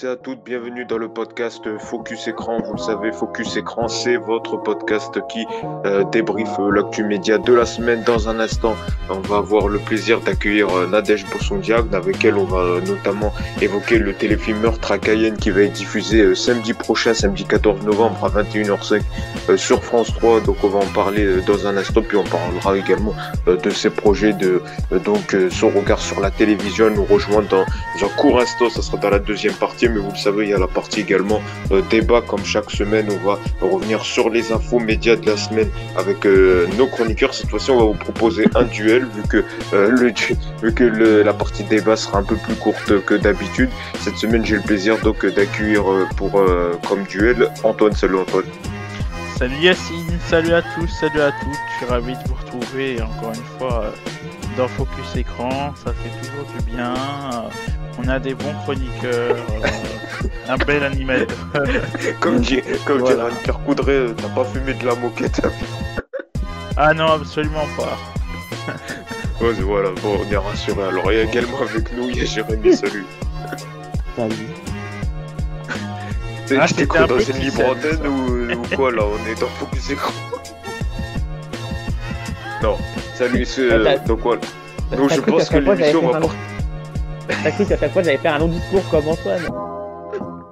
tous à toutes, bienvenue dans le podcast Focus Écran. Vous le savez, Focus Écran, c'est votre podcast qui euh, débriefe l'actu média de la semaine. Dans un instant, on va avoir le plaisir d'accueillir euh, Nadège Bossondiag, avec elle on va notamment évoquer le téléfilm Meurtre à Cayenne qui va être diffusé euh, samedi prochain, samedi 14 novembre à 21h05 euh, sur France 3. Donc on va en parler dans un instant, puis on parlera également de ses projets, de donc son regard sur la télévision, nous rejoindre dans un court instant, ça sera dans la deuxième partie, mais vous le savez, il y a la partie également euh, débat, comme chaque semaine, on va revenir sur les infos médias de la semaine avec euh, nos chroniqueurs. Cette fois-ci, on va vous proposer un duel, vu que, euh, le, vu que la partie débat sera un peu plus courte que d'habitude. Cette semaine, j'ai le plaisir donc d'accueillir euh, pour comme duel Antoine. Salut Antoine. Salut Yacine, salut à tous, salut à toutes. Je suis ravi de vous retrouver encore une fois dans Focus Écran. Ça fait toujours du bien. On a des bons chroniqueurs, euh, un bel animateur. Comme dit, comme Voilà. dirait Pierre Coudray, t'as pas fumé de la moquette. Ah non, absolument pas. Ouais, voilà, bon, on est rassuré. Alors, il y a également avec nous, il y a Jérémy, salut. Salut. Ah, t'es quoi, dans une libre antenne ou, ou quoi là On est dans Focus Écran Non, salut, c'est. Ah, euh, donc voilà. Donc je pense que l'émission va long- T'as cru qu'à chaque fois j'allais faire un long discours comme Antoine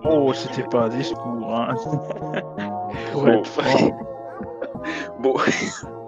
Oh, c'était pas un discours, hein. Pour Bon. être franc. Bon.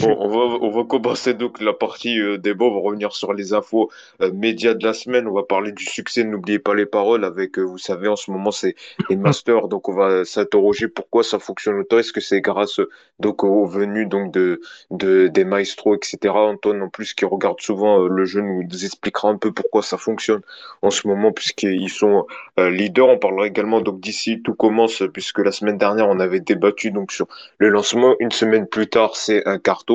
Bon, on va, on va commencer donc la partie euh, débat. On va revenir sur les infos euh, médias de la semaine. On va parler du succès. N'oubliez pas les paroles. Avec, euh, vous savez, en ce moment, c'est les masters. Donc, on va s'interroger pourquoi ça fonctionne autant. Est-ce que c'est grâce donc aux venues donc de, de des maestros, etc. Antoine, en plus, qui regarde souvent euh, le jeu, nous expliquera un peu pourquoi ça fonctionne en ce moment, puisqu'ils sont leaders. On parlera également donc d'ici tout commence, puisque la semaine dernière, on avait débattu donc sur le lancement. Une semaine plus tard, c'est un carton.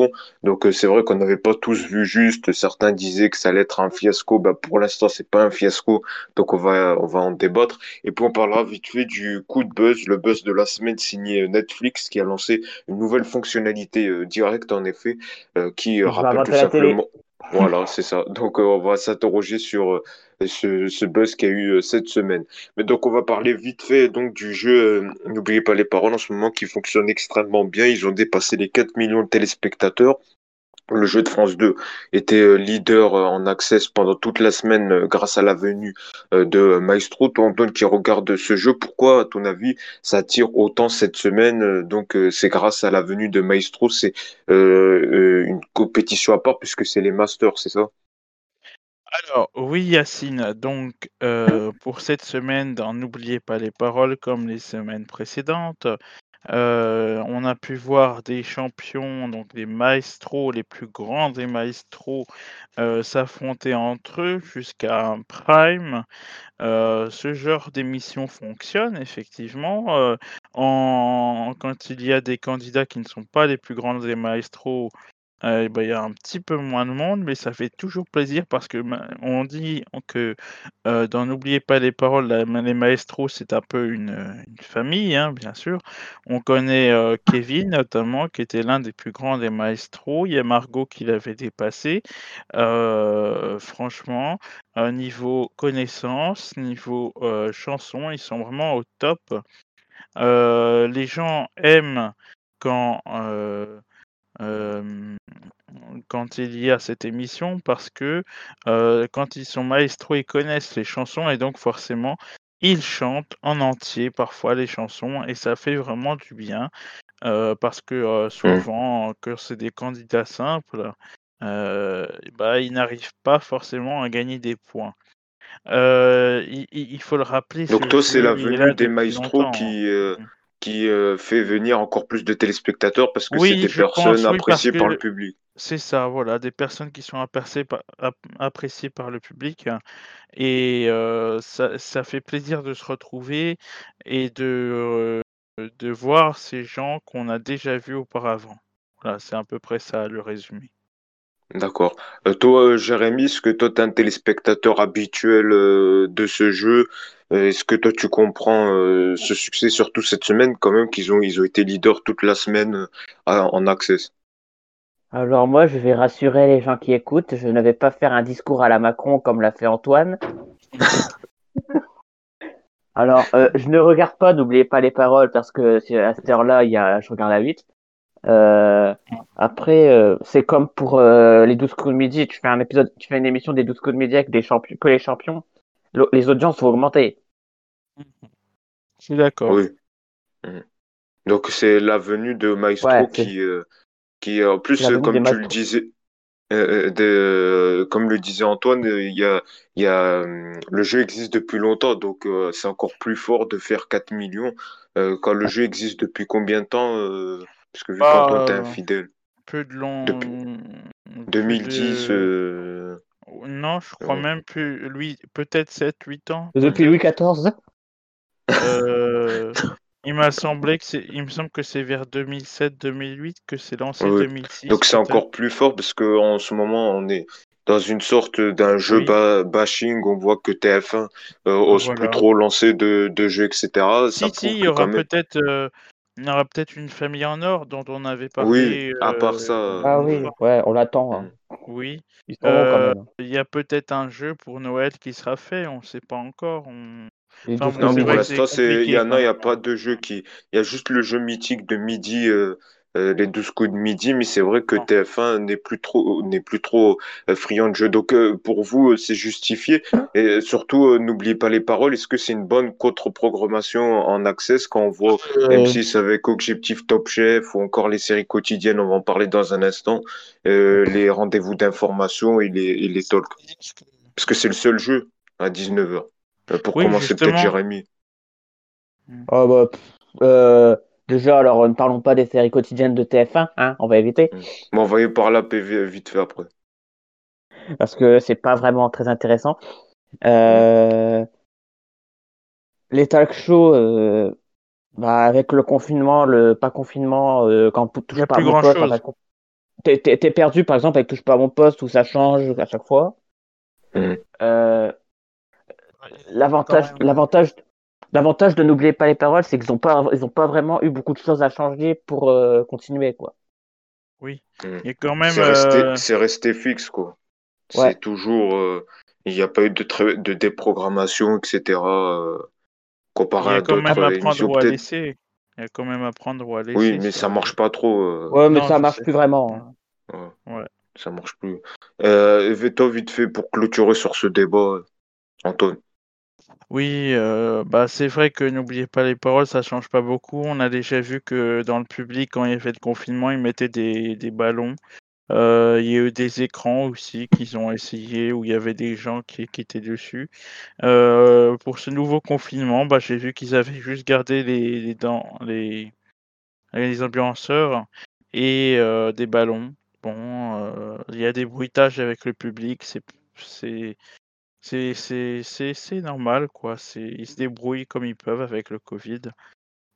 Donc euh, c'est vrai qu'on n'avait pas tous vu juste. Certains disaient que ça allait être un fiasco. Bah, pour l'instant, c'est pas un fiasco. Donc on va on va en débattre. Et puis on parlera vite fait du coup de buzz, le buzz de la semaine signé Netflix qui a lancé une nouvelle fonctionnalité euh, directe en effet euh, qui euh, rappelle tout simplement. Voilà, c'est ça. Donc euh, on va s'interroger sur euh, ce, buzz qu'il y a eu euh, cette semaine. Mais donc on va parler vite fait donc du jeu. N'oubliez pas les paroles en ce moment qui fonctionne extrêmement bien. Ils ont dépassé les 4 millions de téléspectateurs. Le jeu de France 2 était euh, leader euh, en access pendant toute la semaine euh, grâce à la venue de Maestro. Toi, Antoine, qui regarde ce jeu, pourquoi, à ton avis, ça attire autant cette semaine Donc, c'est grâce à la venue de Maestro. C'est une compétition à part puisque c'est les Masters, c'est ça? Alors, oui, Yacine. Donc, pour cette semaine, N'oubliez pas les paroles, comme les semaines précédentes, euh, on a pu voir des champions, donc des maestros, les plus grands des maestros, euh, s'affronter entre eux jusqu'à un prime. Euh, ce genre d'émission fonctionne effectivement. en... Quand il y a des candidats qui ne sont pas les plus grands des maestros, euh, ben, il y a un petit peu moins de monde, mais ça fait toujours plaisir parce que ma- on dit que dans N'oubliez pas les paroles, les maestros, c'est un peu une, famille, hein, bien sûr. On connaît Kevin notamment, qui était l'un des plus grands des maestros. Il y a Margot qui l'avait dépassé. Franchement, niveau connaissance, niveau chanson, ils sont vraiment au top. Les gens aiment quand euh, quand il y a cette émission parce que euh, quand ils sont maestros, ils connaissent les chansons et donc forcément ils chantent en entier parfois les chansons et ça fait vraiment du bien euh, parce que euh, souvent que c'est des candidats simples, bah, ils n'arrivent pas forcément à gagner des points. Il, faut le rappeler. Donc toi, c'est la venue des maestros hein. Qui, euh, fait venir encore plus de téléspectateurs parce que c'est des pense, personnes oui, appréciées par le public. c'est ça, voilà, des personnes qui sont appréciées par, ap- appréciées par le public et euh, ça, ça fait plaisir de se retrouver et de, euh, de voir ces gens qu'on a déjà vus auparavant. Voilà, c'est à peu près ça le résumé. D'accord. Euh, toi, euh, Jérémy, est-ce que toi, tu es un téléspectateur habituel euh, de ce jeu? Euh, est-ce que toi, tu comprends euh, ce succès, surtout cette semaine, quand même, qu'ils ont, ils ont été leaders toute la semaine euh, à- en access? Alors moi, je vais rassurer les gens qui écoutent. Je ne vais pas faire un discours à la Macron comme l'a fait Antoine. Alors, euh, je ne regarde pas, n'oubliez pas les paroles, parce que c'est- à cette heure-là, il y a, je regarde la 8. Euh, après, euh, c'est comme pour euh, les 12 coups de midi, tu fais un épisode, tu fais une émission des 12 coups de midi avec des champions, que les champions, le- les audiences vont augmenter. Je suis d'accord. Oui. Mhm. Donc c'est la venue de Maestro Ouais, qui, euh, qui en plus, comme tu le disais, de- comme le disait Antoine, il y a, il y a, le jeu existe depuis longtemps, donc euh, c'est encore plus fort de faire 4 millions euh, quand le jeu existe depuis combien de temps euh, Parce que vu Bah, qu'Antoine t'es euh, infidèle. Peu de long. Depuis plus 2010, de- euh, Non, je crois Ouais. même plus. Lui, peut-être 7-8 ans. Depuis Louis XIV, Euh, il m'a semblé que c'est. Il me semble que c'est vers 2007-2008 que c'est lancé Oui. 2006. donc c'est encore plus fort parce que en ce moment on est dans une sorte d'un jeu Oui. ba- bashing. On voit que TF1 euh, ose plus trop lancer de, de jeux, etc. Ça Si, si, prouve il y aura peut-être. euh, Il y aura peut-être une famille en or dont on avait Oui, parlé. à part euh, ça, ah oui, ouais, on l'attend. hein. Oui. Bons quand Euh. Il y a peut-être un jeu pour Noël qui sera fait, on ne sait pas encore. on- enfin, 12 bon, Non, coups de c'est pour l'instant, il y en a, il n'y a pas de jeu qui, il y a juste le jeu mythique de midi, euh, euh, les 12 coups de midi, mais c'est vrai que Non. TF1 n'est plus trop, n'est plus trop euh, friand de jeux. Donc, euh, pour vous, c'est justifié. Et surtout, euh, n'oubliez pas les paroles. Est-ce que c'est une bonne contre-programmation en access quand on voit Euh, M6 avec Objectif Top Chef ou encore les séries quotidiennes, on va en parler dans un instant, euh, les rendez-vous d'information et les, et les talks. Parce que c'est le seul jeu à 19h. Pour Oui, commencer, peut-être. Jérémy. Oh, bah, pff, euh, déjà, alors, ne parlons pas des séries quotidiennes de TF1, hein, on va éviter, M'envoyer par là PV vite fait après. parce que c'est pas vraiment très intéressant. Euh, les talk shows, euh, bah, avec le confinement, le pas confinement, euh, quand touche pas à mon poste, en chose. fait, t'es, perdu, par exemple, avec touche pas à mon poste, où ça change à chaque fois. Euh, l'avantage, l'avantage, l'avantage de n'oublier pas les paroles, c'est qu'ils ont pas, ils ont pas vraiment eu beaucoup de choses à changer pour euh, continuer, quoi. Oui. Mm. A quand même. C'est resté, euh, c'est resté fixe, quoi. Ouais. C'est toujours. euh, il n'y a pas eu de, de déprogrammation, etc. euh, Il comparé y à a quand même d'autres à émissions, prendre ou à peut-être. laisser. Il y a quand même à prendre ou à laisser. Oui, mais ça le- marche pas trop. euh, Ouais, mais Non, ça marche sais. plus vraiment. hein. ouais. Ouais. Ça marche plus. Euh, Veto, vite fait, pour clôturer sur ce débat, Antoine. Oui, euh, bah c'est vrai que n'oubliez pas les paroles, ça change pas beaucoup. On a déjà vu que dans le public, quand il y avait le confinement, ils mettaient des, ballons. Euh, il y a eu des écrans aussi qu'ils ont essayé où il y avait des gens qui, étaient dessus. Euh, pour ce nouveau confinement, bah, j'ai vu qu'ils avaient juste gardé les, les, les, les et des ballons. Bon, il y a des bruitages avec le public, c'est c'est c'est c'est c'est normal quoi. C'est ils se débrouillent comme ils peuvent avec le Covid.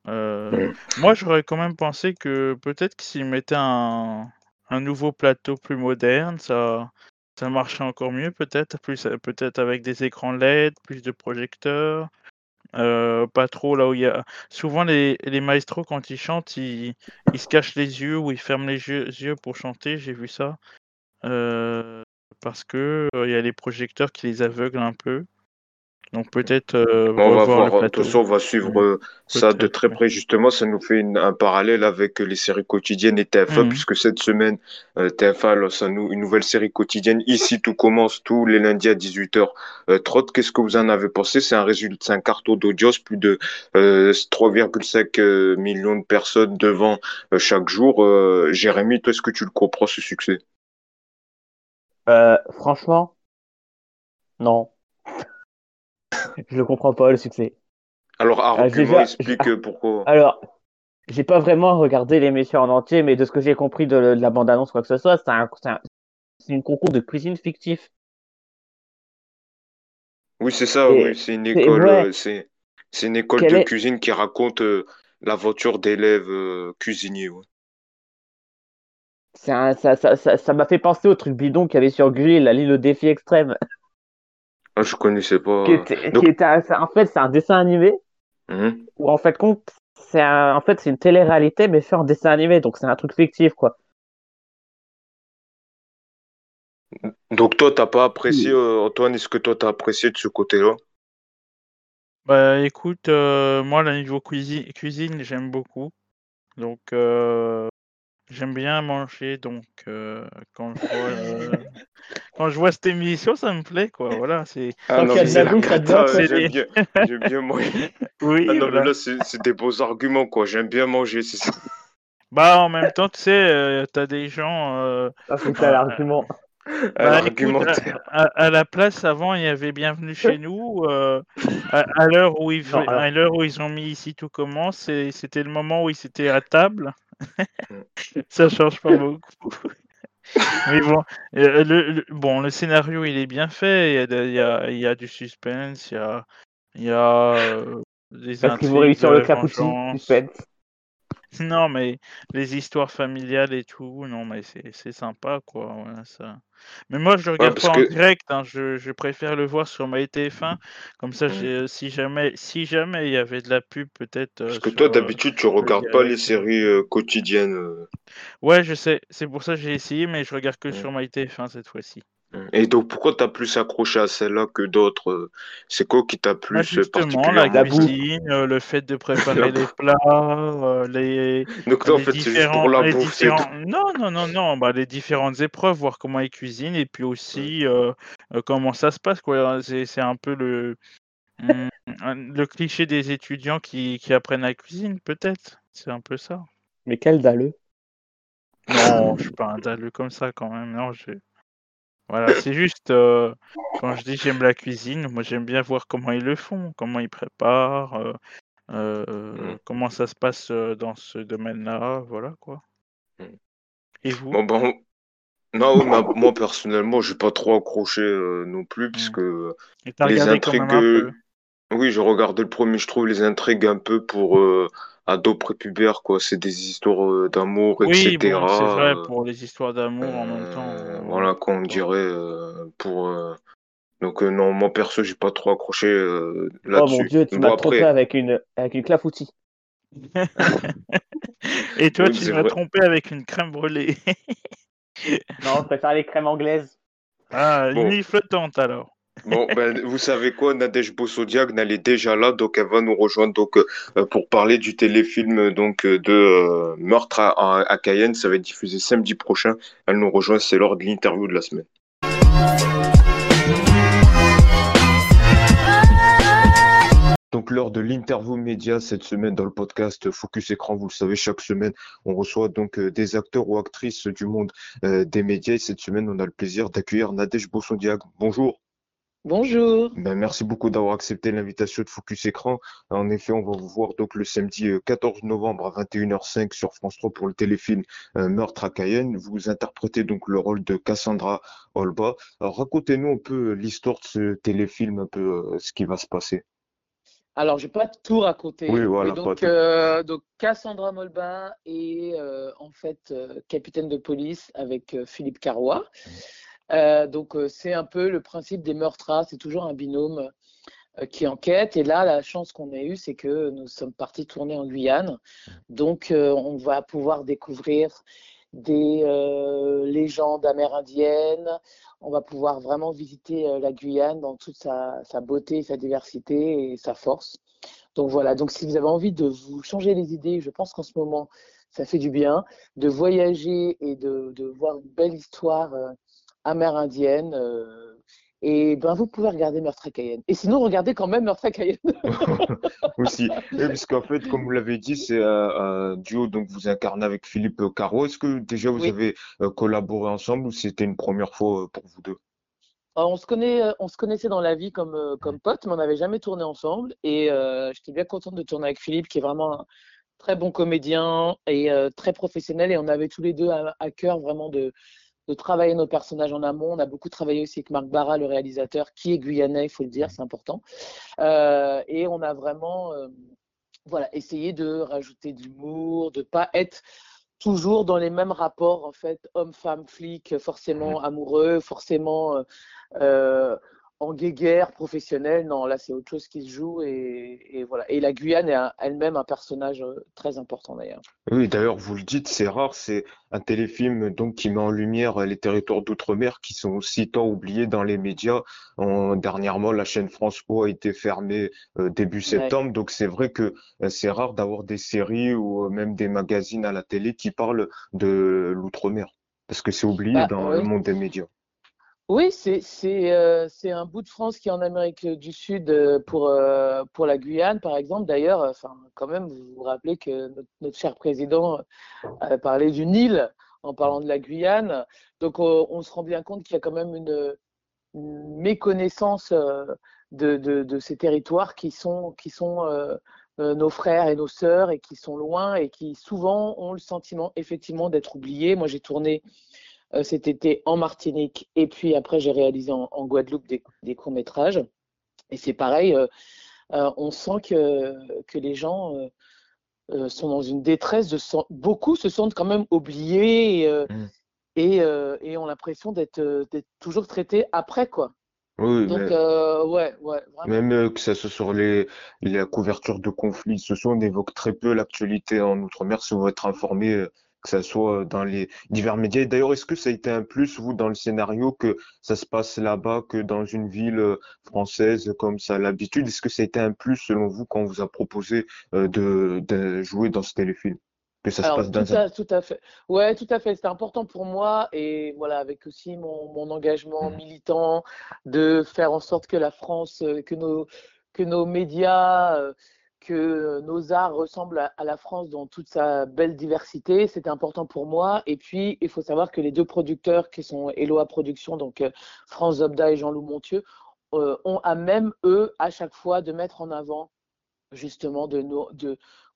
Euh, moi, j'aurais quand même pensé que peut-être que s'ils mettaient un un nouveau plateau plus moderne, ça ça marcherait encore mieux peut-être, plus peut-être avec des écrans LED, plus de projecteurs. Euh, pas trop là où il y a. Souvent, les, les maestros, quand ils chantent, ils, ils se cachent les yeux ou ils ferment les yeux, yeux pour chanter. J'ai vu ça. Euh, parce que euh, il y a les projecteurs qui les aveuglent un peu. Donc, peut-être euh, On va voir, le de toute façon, on va suivre euh, ça de très près. Justement, ça nous fait une- un parallèle avec les séries quotidiennes et TF1, Mhm. puisque cette semaine, euh, TF1 lance un une nouvelle série quotidienne. Ici, tout commence tous les lundis à 18h. Euh, Trot, qu'est-ce que vous en avez pensé? C'est un résultat, c'est un carton d'audience, plus de euh, 3,5 euh, millions de personnes devant euh, chaque jour. Euh, Jérémy, toi, est-ce que tu le comprends, ce succès? Euh, franchement, non. Je le comprends pas, le succès. Alors, Ah, argument, explique j'ai- euh, pourquoi. Alors, j'ai pas vraiment regardé l'émission en entier, mais de ce que j'ai compris de, de la bande-annonce, quoi que ce soit, c'est un, une concours de cuisine fictif. Oui, c'est ça, oui, c'est une école, ouais. euh, c'est, c'est une école Quelle de est- cuisine qui raconte euh, l'aventure d'élèves euh, cuisiniers. ouais. C'est un, ça, ça, ça, ça m'a fait penser au truc bidon qu'il y avait sur Gulli, la l'île au défi extrême. Ah, je connaissais pas. Qui était, donc- qui était un- c'est- en fait, c'est un dessin animé mhm. où, en fait, c'est un, en fait, c'est une télé-réalité, mais fait en dessin animé, donc c'est un truc fictif, quoi. Donc toi, t'as pas apprécié, euh, Antoine, est-ce que toi, t'as apprécié de ce côté-là? Bah écoute, euh, moi, le niveau cuisine, cuisine j'aime beaucoup. Donc, euh, j'aime bien manger. Donc, euh, quand je vois, euh, quand je vois cette émission, ça me plaît, quoi. Voilà, c'est. Ah non, qu'il y a mais de c'est la j'aime des- bien, j'aime bien manger. Oui, Ah non, mais là, c'est c'est des beaux arguments, quoi. J'aime bien manger, c'est ça. Bah, en même temps, tu sais, euh, t'as des gens. euh, Ah, c'est ça euh, l'argument. À bah, écoute, à, l'argumentaire. à- à la place, avant, il y avait Bienvenue chez nous. euh, à à l'heure où ils, Non, fa- alors- à l'heure où ils ont mis ici tout commence, c'était le moment où ils étaient à table. Ça change pas beaucoup. Mais bon, euh, le, le- bon, le scénario, il est bien fait. Il y a, de- il y a, il y a du suspense, il y a, il y a euh, des Parce qu'ils vont réussir le vengeance. suspense. Non, mais les histoires familiales et tout, non, mais c'est sympa, quoi. ouais, ça. Mais moi, je le regarde pas en que- direct. hein, je, je préfère le voir sur ma TF1. Comme ça, Mm. j'ai- si jamais, si jamais il y avait de la pub, peut-être. euh, Parce que sur, toi, euh, d'habitude, tu regardes pas les séries euh, quotidiennes. euh. Ouais, je sais. C'est pour ça que j'ai essayé, mais je regarde que Mm. sur MyTF1 cette fois-ci. Et donc, pourquoi t'as plus accroché à celle-là que d'autres? euh, C'est quoi qui t'a Bah, plus justement, la particulièrement La cuisine, euh, le fait de préparer les plats, les, Donc toi, en les fait, c'est juste pour la les bouffe, différents... Non, non, non, non, bah, les différentes épreuves, voir comment ils cuisinent, et puis aussi euh, euh, comment ça se passe, quoi. C'est, c'est un peu le, un- le cliché des étudiants qui, qui apprennent la cuisine, peut-être. C'est un peu ça. Mais quel dalleux? Non, je suis pas un dalleux comme ça quand même. Non, je... Voilà, c'est juste euh, quand je dis j'aime la cuisine, moi j'aime bien voir comment ils le font, comment ils préparent, euh, euh, Mm. comment ça se passe dans ce domaine-là, voilà quoi. Mm. Et vous? Bon, ben, non, moi, personnellement, j'ai pas trop accroché non plus, Mm. puisque les intrigues. Oui, j'ai regardé le premier, je trouve les intrigues un peu pour euh, ados prépubères, quoi. C'est des histoires euh, d'amour, Oui, etc. bon, c'est vrai euh, pour les histoires d'amour en même temps. euh, euh, voilà, qu'on dirait euh, pour. euh, Donc, euh, non, moi perso, j'ai pas trop accroché euh, Oh mon là-dessus. dieu, tu Bon, m'as trompé après, avec une, avec une clafoutis. Et toi, oui, tu c'est m'as vrai. trompé avec une crème brûlée. Non, je préfère les crèmes anglaises. Ah, Bon. flottante alors. Bon, ben, vous savez quoi, Nadège Bossodiagne, elle est déjà là, donc elle va nous rejoindre donc, euh, pour parler du téléfilm donc, euh, de euh, Meurtre à, Cayenne. Ça va être diffusé samedi prochain. Elle nous rejoint, c'est lors de l'interview de la semaine. Donc lors de l'interview média cette semaine dans le podcast Focus Écran, vous le savez, chaque semaine on reçoit donc des acteurs ou actrices du monde des médias et cette semaine on a le plaisir d'accueillir Nadège Bossodiagne. Bonjour. Bonjour. Ben, merci beaucoup d'avoir accepté l'invitation de Focus Écran. En effet, on va vous voir donc le samedi euh, 14 novembre à 21h05 sur France 3 pour le téléfilm euh, Meurtre à Cayenne. Vous interprétez donc le rôle de Cassandra Olba. Racontez-nous un peu l'histoire de ce téléfilm, un peu euh, ce qui va se passer. Alors, je vais pas tout raconter. Oui, voilà, donc, euh, Cassandra Molba est euh, en fait euh, capitaine de police avec euh, Philippe Carrois. Euh, donc, euh, c'est un peu le principe des meurtres. C'est toujours un binôme euh, qui enquête. Et là, la chance qu'on a eue, c'est que nous sommes partis tourner en Guyane. Donc, euh, on va pouvoir découvrir des euh, légendes amérindiennes. On va pouvoir vraiment visiter euh, la Guyane dans toute sa, beauté, sa diversité et sa force. Donc voilà, donc si vous avez envie de vous changer les idées, je pense qu'en ce moment, ça fait du bien de voyager et de, voir une belle histoire euh, amérindienne. euh, et ben, vous pouvez regarder Meurtre à Cayenne. Et sinon, regardez quand même Meurtre à Cayenne. Aussi. Et puisqu'en fait, comme vous l'avez dit, c'est un, un duo donc vous incarnez avec Philippe Caro. Est-ce que déjà vous Oui. avez euh, collaboré ensemble ou c'était une première fois euh, pour vous deux? Alors, on se connaît, euh, on se connaissait dans la vie comme, euh, comme potes, mais on n'avait jamais tourné ensemble. Et euh, j'étais bien contente de tourner avec Philippe, qui est vraiment un très bon comédien et euh, très professionnel. Et on avait tous les deux à, à cœur vraiment de, de travailler nos personnages en amont. On a beaucoup travaillé aussi avec Marc Barra, le réalisateur, qui est guyanais, il faut le dire, c'est important. Euh, et on a vraiment euh, voilà, essayé de rajouter de l'humour, de pas être toujours dans les mêmes rapports, en fait, homme, femme, flic, forcément amoureux, forcément euh, en guéguerre professionnelle. Non, là, c'est autre chose qui se joue. Et, voilà. Et la Guyane est elle-même un personnage euh, très important d'ailleurs. Oui, d'ailleurs, vous le dites, c'est rare. C'est un téléfilm donc qui met en lumière les territoires d'outre-mer qui sont aussi tant oubliés dans les médias. En, dernièrement, la chaîne France O a été fermée euh, début septembre. Donc, c'est vrai que euh, c'est rare d'avoir des séries ou même des magazines à la télé qui parlent de l'outre-mer. Parce que c'est oublié bah, dans le monde des médias. Oui, euh, c'est un bout de France qui est en Amérique du Sud euh, pour euh, pour la Guyane par exemple. D'ailleurs, quand même, vous vous rappelez que notre, cher président a parlé d'une île en parlant de la Guyane. Donc on, se rend bien compte qu'il y a quand même une, méconnaissance de, ces territoires qui sont qui sont nos frères et nos sœurs et qui sont loin et qui souvent ont le sentiment effectivement d'être oubliés. Moi, j'ai tourné cet été en Martinique et puis après j'ai réalisé en, Guadeloupe des, courts-métrages. Et c'est pareil, euh, euh, on sent que, que les gens sont dans une détresse, de, beaucoup se sentent quand même oubliés et, mmh. et, ont l'impression d'être toujours traités après quoi. Oui, Donc, ouais, ouais, Même que ça soit sur les, la couverture de conflits sociaux, on évoque très peu l'actualité en Outre-mer. Si vous être informé que ça soit dans les divers médias. D'ailleurs, est-ce que ça a été un plus, vous, dans le scénario, que ça se passe là-bas, que dans une ville euh, française comme ça l'habitude? Est-ce que ça a été un plus, selon vous, quand on vous a proposé euh, de, de jouer dans ce téléfilm? Que ça se passe dans tout, à, tout à fait. Ouais, tout à fait. C'était important pour moi et voilà, avec aussi mon, mon engagement mmh. militant de faire en sorte que la France, euh, que nos, que nos médias que nos arts ressemblent à, la France dans toute sa belle diversité. C'était important pour moi. Et puis, il faut savoir que les deux producteurs qui sont Eloa Productions, donc euh, France Zobda et Jean-Loup Montieu, euh, ont à même, eux, à chaque fois, de mettre en avant justement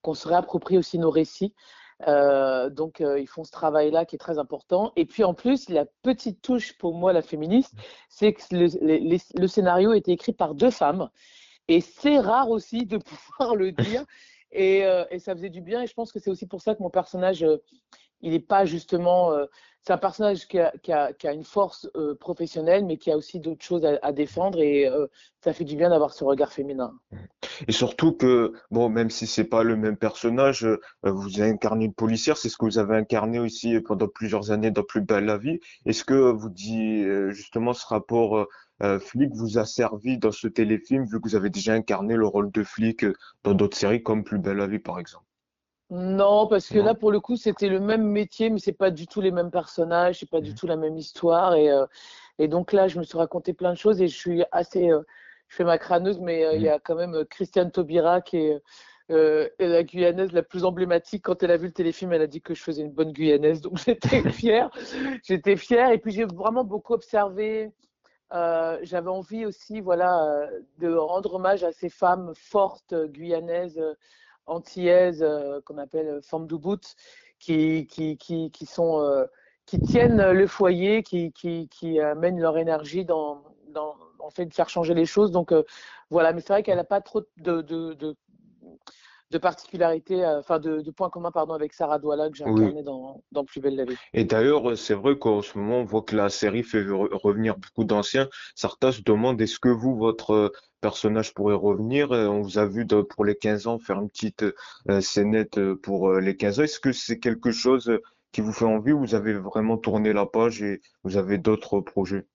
qu'on se réapproprie aussi nos récits. Euh, donc, ils font ce travail-là qui est très important. Et puis, en plus, la petite touche pour moi, la féministe, c'est que le scénario a été écrit par deux femmes. Et c'est rare aussi de pouvoir le dire. Euh, et, ça faisait du bien. Et je pense que c'est aussi pour ça que mon personnage, euh, il n'est pas justement. Euh, c'est un personnage qui a, une force professionnelle, mais qui a aussi d'autres choses à, défendre. Et ça fait du bien d'avoir ce regard féminin. Et surtout que, bon, même si c'est pas le même personnage, vous incarnez une policière, c'est ce que vous avez incarné aussi pendant plusieurs années dans Plus belle la vie. Est-ce que vous dites justement ce rapport euh, flic vous a servi dans ce téléfilm, vu que vous avez déjà incarné le rôle de flic euh, dans d'autres séries comme Plus belle la vie, par exemple? Non, parce que là, pour le coup, c'était le même métier, mais c'est pas du tout les mêmes personnages, c'est pas du mmh. tout la même histoire. Et, euh, et, donc là, je me suis raconté plein de choses et je suis assez. je fais ma crâneuse, mais il y a mmh. quand même Christiane Taubira qui est. la Guyanaise la plus emblématique. Quand elle a vu le téléfilm, elle a dit que je faisais une bonne Guyanaise. Donc j'étais fière. j'étais fière. Et puis j'ai vraiment beaucoup observé euh, j'avais envie aussi voilà, euh, de rendre hommage à ces femmes fortes guyanaises, euh, antillaises, qu'on appelle femmes d'Ubud, qui, qui, qui, qui, sont, qui tiennent le foyer, qui, qui, qui amènent leur énergie dans, dans, en fait, de faire changer les choses. Donc voilà, mais c'est vrai qu'elle n'a pas trop de de particularité, euh, enfin de, de, points communs pardon, avec Sarah Douala que j'ai incarné dans, dans, Plus belle la vie. Et d'ailleurs, c'est vrai qu'en ce moment, on voit que la série fait revenir beaucoup d'anciens. Certains se demandent est-ce que vous, votre personnage pourrait revenir? On vous a vu de, pour les 15 ans faire une petite euh, scénette pour euh, les 15 ans. Est-ce que c'est quelque chose qui vous fait envie ou vous avez vraiment tourné la page et vous avez d'autres projets?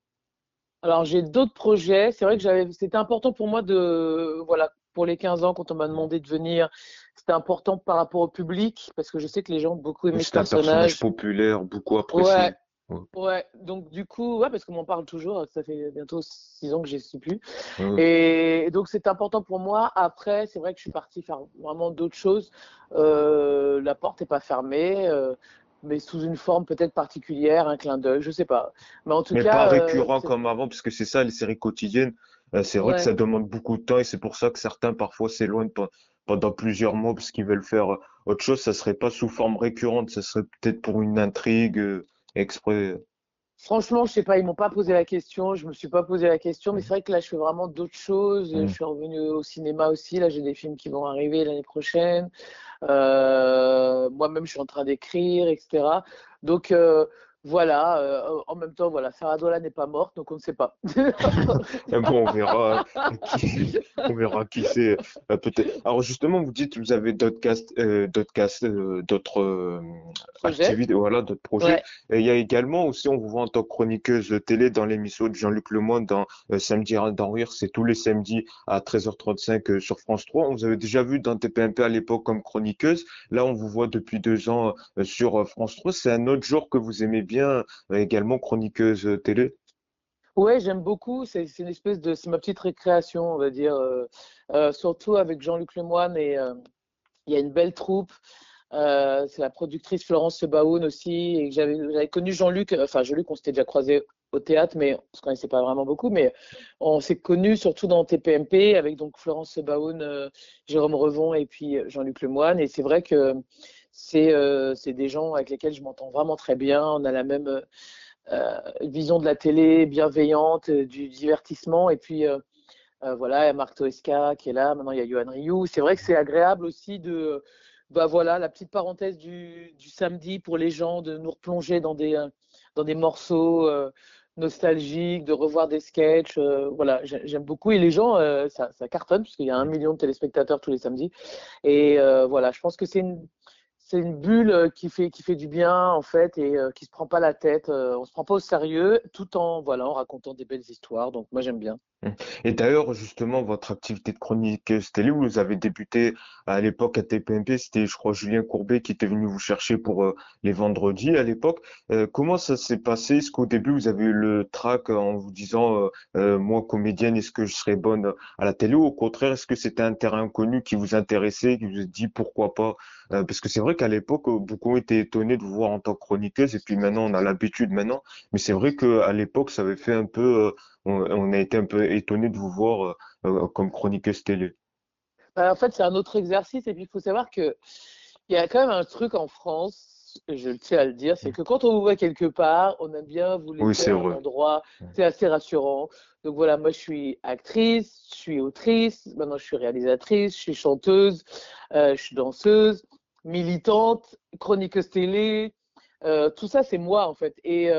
Alors j'ai d'autres projets. C'est vrai que j'avais, c'était important pour moi de, voilà, pour les 15 ans, quand on m'a demandé de venir, c'était important par rapport au public, parce que je sais que les gens ont beaucoup aimé ce personnage. C'est un personnage populaire, beaucoup apprécié. Ouais. donc du coup, ouais, parce qu'on m'en parle toujours, ça fait bientôt six ans que je suis plus. Et donc c'est important pour moi. Après, c'est vrai que je suis partie faire vraiment d'autres choses. Euh, la porte n'est pas fermée. Euh, mais sous une forme peut-être particulière, un clin d'œil, je sais pas. Mais en tout cas, pas euh, récurrent comme avant, puisque c'est ça les séries quotidiennes. Euh, c'est vrai que ça demande beaucoup de temps et c'est pour ça que certains parfois s'éloignent pendant plusieurs mois parce qu'ils veulent faire euh, autre chose. Ça serait pas sous forme récurrente, ça serait peut-être pour une intrigue euh, exprès. Franchement, je sais pas, ils m'ont pas posé la question, je me suis pas posé la question, mais c'est vrai que là, je fais vraiment d'autres choses. Je suis revenu au cinéma aussi. Là, j'ai des films qui vont arriver l'année prochaine. Moi-même, je suis en train d'écrire, etc. Donc, voilà, euh, en même temps, voilà, Sarah Dola n'est pas morte, donc on ne sait pas. bon, on verra qui, on verra qui c'est euh, peut-être. Alors justement, vous dites que vous avez d'autres cast, euh, d'autres cast, euh, d'autres activités, voilà, d'autres projets. Et il y a également aussi, on vous voit en tant que chroniqueuse télé dans l'émission de Jean-Luc Lemoyne dans Samedi dans Rire, c'est tous les samedis à 13h35 sur France 3. On vous avait déjà vu dans TPMP à l'époque comme chroniqueuse. Là, on vous voit depuis deux ans sur France 3. C'est un autre genre que vous aimez bien euh, également chroniqueuse télé Ouais, j'aime beaucoup. C'est une espèce de, c'est ma petite récréation, on va dire. Euh, euh, surtout avec Jean-Luc Lemoyne et il y a une belle troupe. c'est la productrice Florence Sebaoun aussi. Et j'avais connu Jean-Luc, enfin Jean-Luc, on s'était déjà croisé au théâtre, mais on se connaissait pas vraiment beaucoup. Mais on s'est connus surtout dans TPMP avec donc Florence Sebaoun, Jérôme Revon et puis Jean-Luc Lemoyne. Et c'est vrai que euh, c'est des gens avec lesquels je m'entends vraiment très bien. On a la même euh, euh, vision de la télé, bienveillante, du divertissement. Et puis, voilà, il y a Marc Toesca qui est là. Maintenant, il y a Johan Rioux. C'est vrai que c'est agréable aussi de. Bah voilà, la petite parenthèse du, du, samedi pour les gens, de nous replonger dans des, dans des morceaux nostalgiques, de revoir des sketchs. voilà, j'aime beaucoup. Et les gens, ça, ça, cartonne, puisqu'il y a un million de téléspectateurs tous les samedis. Et voilà, je pense que c'est une, c'est une bulle euh, qui fait qui fait du bien en fait et euh, qui se prend pas la tête. Euh, on se prend pas au sérieux, tout en voilà en racontant des belles histoires. Donc moi j'aime bien. Et d'ailleurs, justement, votre activité de chronique télé, vous avez débuté à l'époque à TPMP, c'était, je crois, Julien Courbet qui était venu vous chercher pour les vendredis à l'époque. comment ça s'est passé? Est-ce qu'au début, vous avez eu le trac en vous disant, moi, comédienne, est-ce que je serais bonne à la télé? Ou au contraire, est-ce que c'était un terrain inconnu qui vous intéressait, qui vous dit pourquoi pas? Parce que c'est vrai qu'à l'époque, beaucoup ont été étonnés de vous voir en tant que chroniqueuse et puis maintenant, on a l'habitude maintenant. Mais c'est vrai qu'à l'époque, ça avait fait un peu on, a été un peu étonné de vous voir euh, euh, comme chroniqueuse télé. Bah, en fait, c'est un autre exercice. Et puis, il faut savoir qu'il y a quand même un truc en France, je le tiens à le dire, c'est que quand on vous voit quelque part, on aime bien vous laisser oui, un endroit. C'est assez rassurant. Donc voilà, moi, je suis actrice, je suis autrice, maintenant, je suis réalisatrice, je suis chanteuse, euh, je suis danseuse, militante, chroniqueuse télé. tout ça, c'est moi, en fait. Et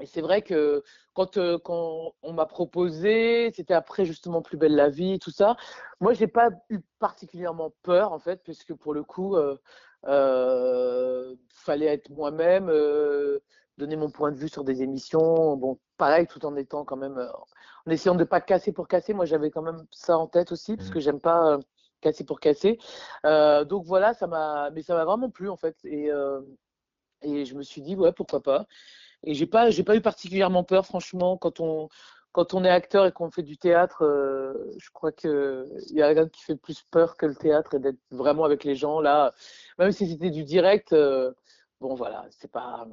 et c'est vrai que quand, euh, quand on m'a proposé, c'était après justement Plus belle la vie, tout ça. Moi, j'ai pas eu particulièrement peur en fait, puisque pour le coup, euh, euh, fallait être moi-même, euh, donner mon point de vue sur des émissions. Bon, pareil, tout en étant quand même, en essayant de pas casser pour casser. Moi, j'avais quand même ça en tête aussi, parce mmh. que j'aime pas casser pour casser. donc voilà, ça m'a, mais ça m'a vraiment plu en fait. Et, et je me suis dit ouais, pourquoi pas. Et j'ai pas, j'ai pas eu particulièrement peur, franchement, quand on, quand on est acteur et qu'on fait du théâtre, euh, je crois qu'il y a rien qui fait plus peur que le théâtre et d'être vraiment avec les gens. Là, même si c'était du direct, euh, bon voilà, c'est pas,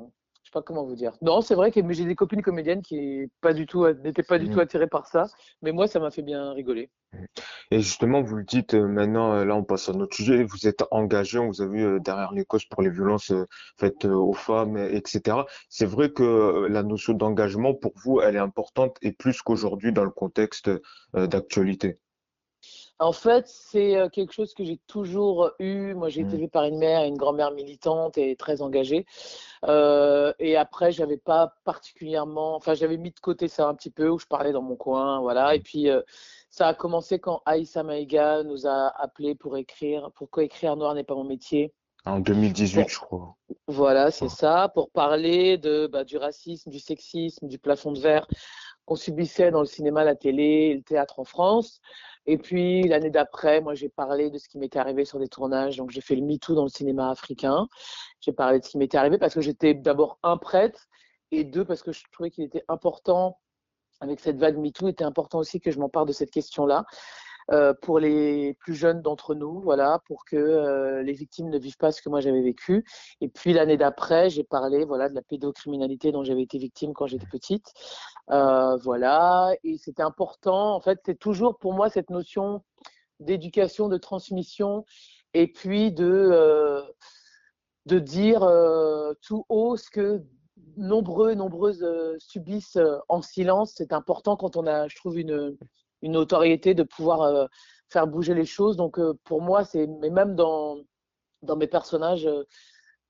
sais pas comment vous dire. Non, c'est vrai que j'ai des copines comédiennes qui pas du tout n'étaient pas du tout mmh. attirées par ça, mais moi ça m'a fait bien rigoler. Et justement, vous le dites euh, maintenant, euh, là on passe à notre sujet, vous êtes engagé, on vous a vu euh, derrière les causes pour les violences faites aux femmes, etc. C'est vrai que la notion d'engagement pour vous, elle est importante et plus qu'aujourd'hui dans le contexte d'actualité. En fait, c'est euh, quelque chose que j'ai toujours eu. Moi, j'ai été mmh. élevée par une mère et une grand-mère militante et très engagée. Euh, et après, j'avais pas particulièrement, enfin, j'avais mis de côté ça un petit peu où je parlais dans mon coin, voilà. Et mmh. puis, euh, ça a commencé quand Aïssa Maïga nous a appelé pour écrire, pourquoi écrire Noir n'est pas mon métier. En 2018, je crois. Voilà, c'est ça, pour parler de, bah, du racisme, du sexisme, du plafond de verre qu'on subissait dans le cinéma, la télé, le théâtre en France. Et puis l'année d'après, moi j'ai parlé de ce qui m'était arrivé sur des tournages. Donc j'ai fait le MeToo dans le cinéma africain. J'ai parlé de ce qui m'était arrivé parce que j'étais d'abord un prêtre et deux parce que je trouvais qu'il était important avec cette vague MeToo, il était important aussi que je m'en parle de cette question-là. Euh, pour les plus jeunes d'entre nous, voilà, pour que euh, les victimes ne vivent pas ce que moi j'avais vécu. Et puis l'année d'après, j'ai parlé, voilà, de la pédocriminalité dont j'avais été victime quand j'étais petite, euh, voilà. Et c'était important. En fait, c'est toujours pour moi cette notion d'éducation, de transmission, et puis de de dire tout haut ce que nombreux, nombreuses subissent en silence. C'est important quand on a, je trouve, une une notoriété de pouvoir euh, faire bouger les choses. Donc euh, pour moi, c'est mais même dans dans mes personnages,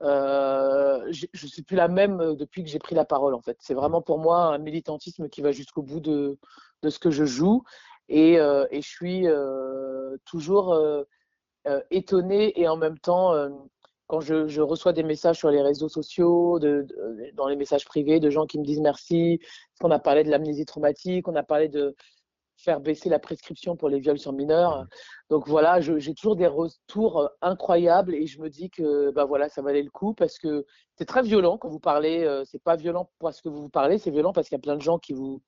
euh, je ne suis plus la même depuis que j'ai pris la parole, en fait. C'est vraiment pour moi un militantisme qui va jusqu'au bout de, de, ce que je joue. Et, euh, et je suis euh, toujours étonnée et en même temps, quand je, je, reçois des messages sur les réseaux sociaux, de, de, dans les messages privés, de gens qui me disent merci, qu'on a parlé de l'amnésie traumatique, on a parlé de faire baisser la prescription pour les viols sur mineurs. Donc voilà, j'ai toujours des retours incroyables et je me dis que bah voilà, ça valait le coup parce que c'est très violent quand vous parlez. C'est pas violent parce que vous vous parlez, c'est violent parce qu'il y a plein de gens qui vous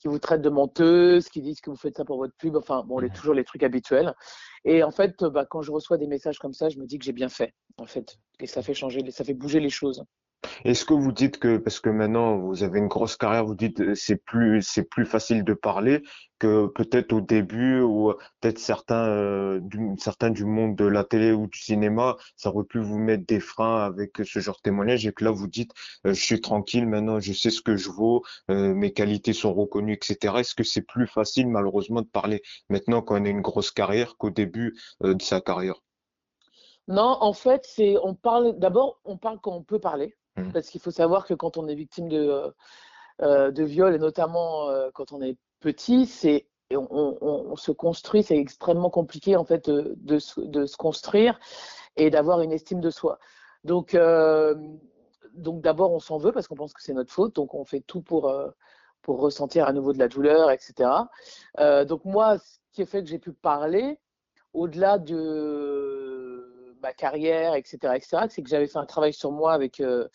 qui vous traitent de menteuse, qui disent que vous faites ça pour votre pub. Enfin bon, les, toujours les trucs habituels. Et en fait, bah, quand je reçois des messages comme ça, je me dis que j'ai bien fait en fait et ça fait changer, ça fait bouger les choses. Est-ce que vous dites que parce que maintenant vous avez une grosse carrière, vous dites euh, c'est plus c'est plus facile de parler que peut-être au début ou peut-être certains euh, du, certains du monde de la télé ou du cinéma, ça aurait pu vous mettre des freins avec ce genre de témoignage et que là vous dites euh, je suis tranquille maintenant, je sais ce que je vaux, mes qualités sont reconnues, etc. Est-ce que c'est plus facile malheureusement de parler maintenant qu'on a une grosse carrière qu'au début de sa carrière? Non, en fait, c'est on parle d'abord, on parle quand on peut parler. Mmh. Parce qu'il faut savoir que quand on est victime de, euh, de viol, et notamment euh, quand on est petit, c'est on, on, se construit, c'est extrêmement compliqué en fait de, de, se construire et d'avoir une estime de soi. Donc, euh, donc d'abord, on s'en veut parce qu'on pense que c'est notre faute, donc on fait tout pour, euh, pour ressentir à nouveau de la douleur, etc. Euh, donc moi, ce qui a fait que j'ai pu parler, au-delà de ma carrière, etc., etc., c'est que j'avais fait un travail sur moi avec, euh,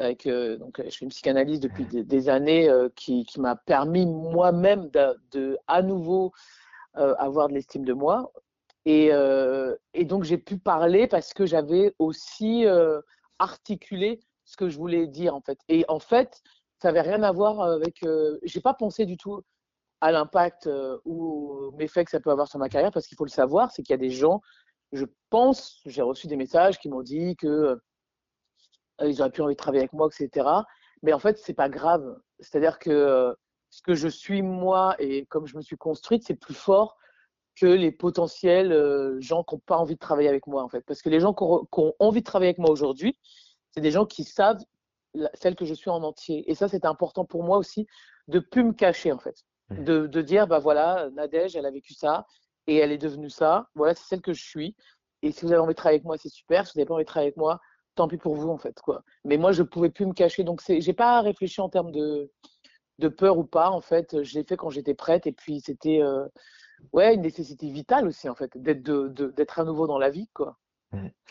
euh, donc je fais une psychanalyse depuis des, années euh, qui, qui m'a permis moi-même de, à nouveau avoir de l'estime de moi. Et, et donc j'ai pu parler parce que j'avais aussi articulé ce que je voulais dire en fait. Et en fait, ça n'avait rien à voir avec. j'ai pas pensé du tout à l'impact ou méfaits que ça peut avoir sur ma carrière parce qu'il faut le savoir, c'est qu'il y a des gens je pense, j'ai reçu des messages qui m'ont dit que euh, ils auraient plus envie de travailler avec moi, etc. Mais en fait, c'est pas grave. C'est-à-dire que euh, ce que je suis moi et comme je me suis construite, c'est plus fort que les potentiels euh, gens qui n'ont pas envie de travailler avec moi, en fait. Parce que les gens qui ont, qui ont envie de travailler avec moi aujourd'hui, c'est des gens qui savent la, celle que je suis en entier. Et ça, c'est important pour moi aussi de plus me cacher, en fait. Mmh. De, de dire, bah voilà, Nadège, elle a vécu ça, et elle est devenue ça. Voilà, c'est celle que je suis. Et si vous avez envie de travailler avec moi, c'est super. Si vous n'avez pas envie de travailler avec moi, tant pis pour vous, en fait, quoi. Mais moi, je pouvais plus me cacher. Donc, j'ai pas réfléchi en termes de, de peur ou pas, en fait. Je l'ai fait quand j'étais prête. Et puis, c'était, euh, ouais, une nécessité vitale aussi, en fait, d'être, de, à nouveau dans la vie, quoi.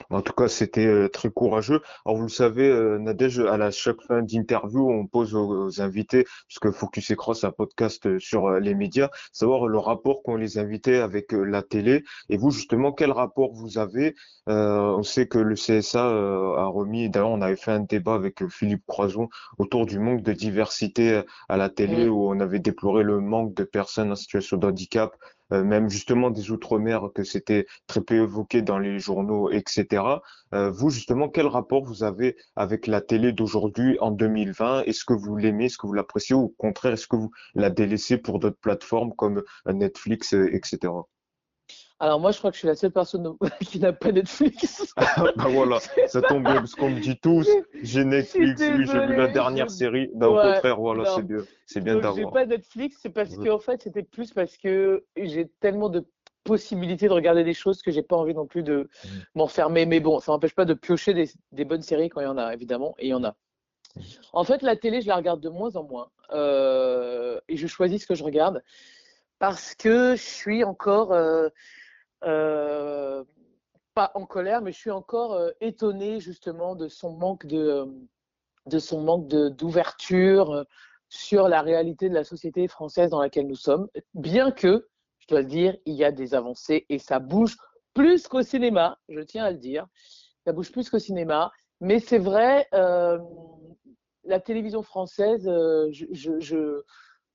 En tout cas, c'était euh, très courageux. Alors, vous le savez, euh, Nadège, à la chaque fin d'interview, on pose aux, invités, puisque Focus Écran, c'est un podcast euh, sur les médias, savoir le rapport qu'ont les invités avec la télé. Et vous, justement, quel rapport vous avez? On sait que le CSA a remis, d'ailleurs, on avait fait un débat avec Philippe Croison autour du manque de diversité à la télé, où on avait déploré le manque de personnes en situation de handicap euh, même justement des outre-mer, que c'était très peu évoqué dans les journaux, etc. Euh, vous, justement, quel rapport vous avez avec la télé d'aujourd'hui en 2020 Est-ce que vous l'aimez? Est-ce que vous l'appréciez? Ou au contraire, est-ce que vous la délaissez pour d'autres plateformes comme Netflix, etc. Alors moi, je crois que je suis la seule personne qui n'a pas Netflix. bah voilà, ça tombe bien parce qu'on me dit tous, j'ai Netflix, oui, j'ai vu la dernière série. Bah, au contraire, voilà, c'est bien, c'est bien d'avoir. J'ai pas Netflix, c'est parce que en fait, c'était plus parce que j'ai tellement de possibilités de regarder des choses que j'ai pas envie non plus de mmh. m'enfermer. Mais bon, ça n'empêche pas de piocher des, des, bonnes séries quand il y en a, évidemment, et il y en a. Mmh. En fait, la télé, je la regarde de moins en moins, euh, et je choisis ce que je regarde parce que je suis encore euh, euh, pas en colère, mais je suis encore euh, étonnée justement de son manque de, euh, de son manque d'ouverture sur la réalité de la société française dans laquelle nous sommes. Bien que, je dois le dire, il y a des avancées et ça bouge plus qu'au cinéma, je tiens à le dire. Ça bouge plus qu'au cinéma. Mais c'est vrai, euh, la télévision française, je,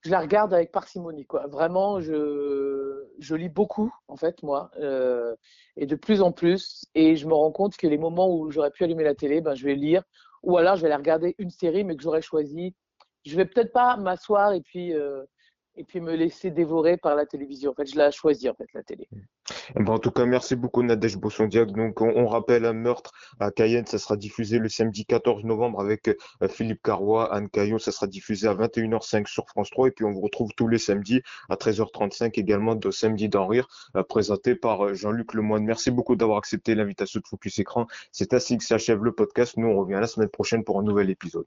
je la regarde avec parcimonie, quoi. Vraiment, je, je lis beaucoup, en fait, moi, euh, et de plus en plus. Et je me rends compte que les moments où j'aurais pu allumer la télé, ben, je vais lire, ou alors je vais aller regarder une série, mais que j'aurais choisi. Je vais peut-être pas m'asseoir et puis euh, et puis me laisser dévorer par la télévision. En fait, je l'ai choisi, en fait, la télé. Eh ben, en tout cas, merci beaucoup Nadège Bossondiac. Donc, on, rappelle un meurtre à Cayenne, ça sera diffusé le samedi 14 novembre avec euh, Philippe Carrois, Anne Caillon, ça sera diffusé à 21h05 sur France 3 et puis on vous retrouve tous les samedis à 13h35 également de Samedi d'en rire, euh, présenté par euh, Jean-Luc Lemoine. Merci beaucoup d'avoir accepté l'invitation de Focus Écran. C'est ainsi que s'achève le podcast. Nous, on revient la semaine prochaine pour un nouvel épisode.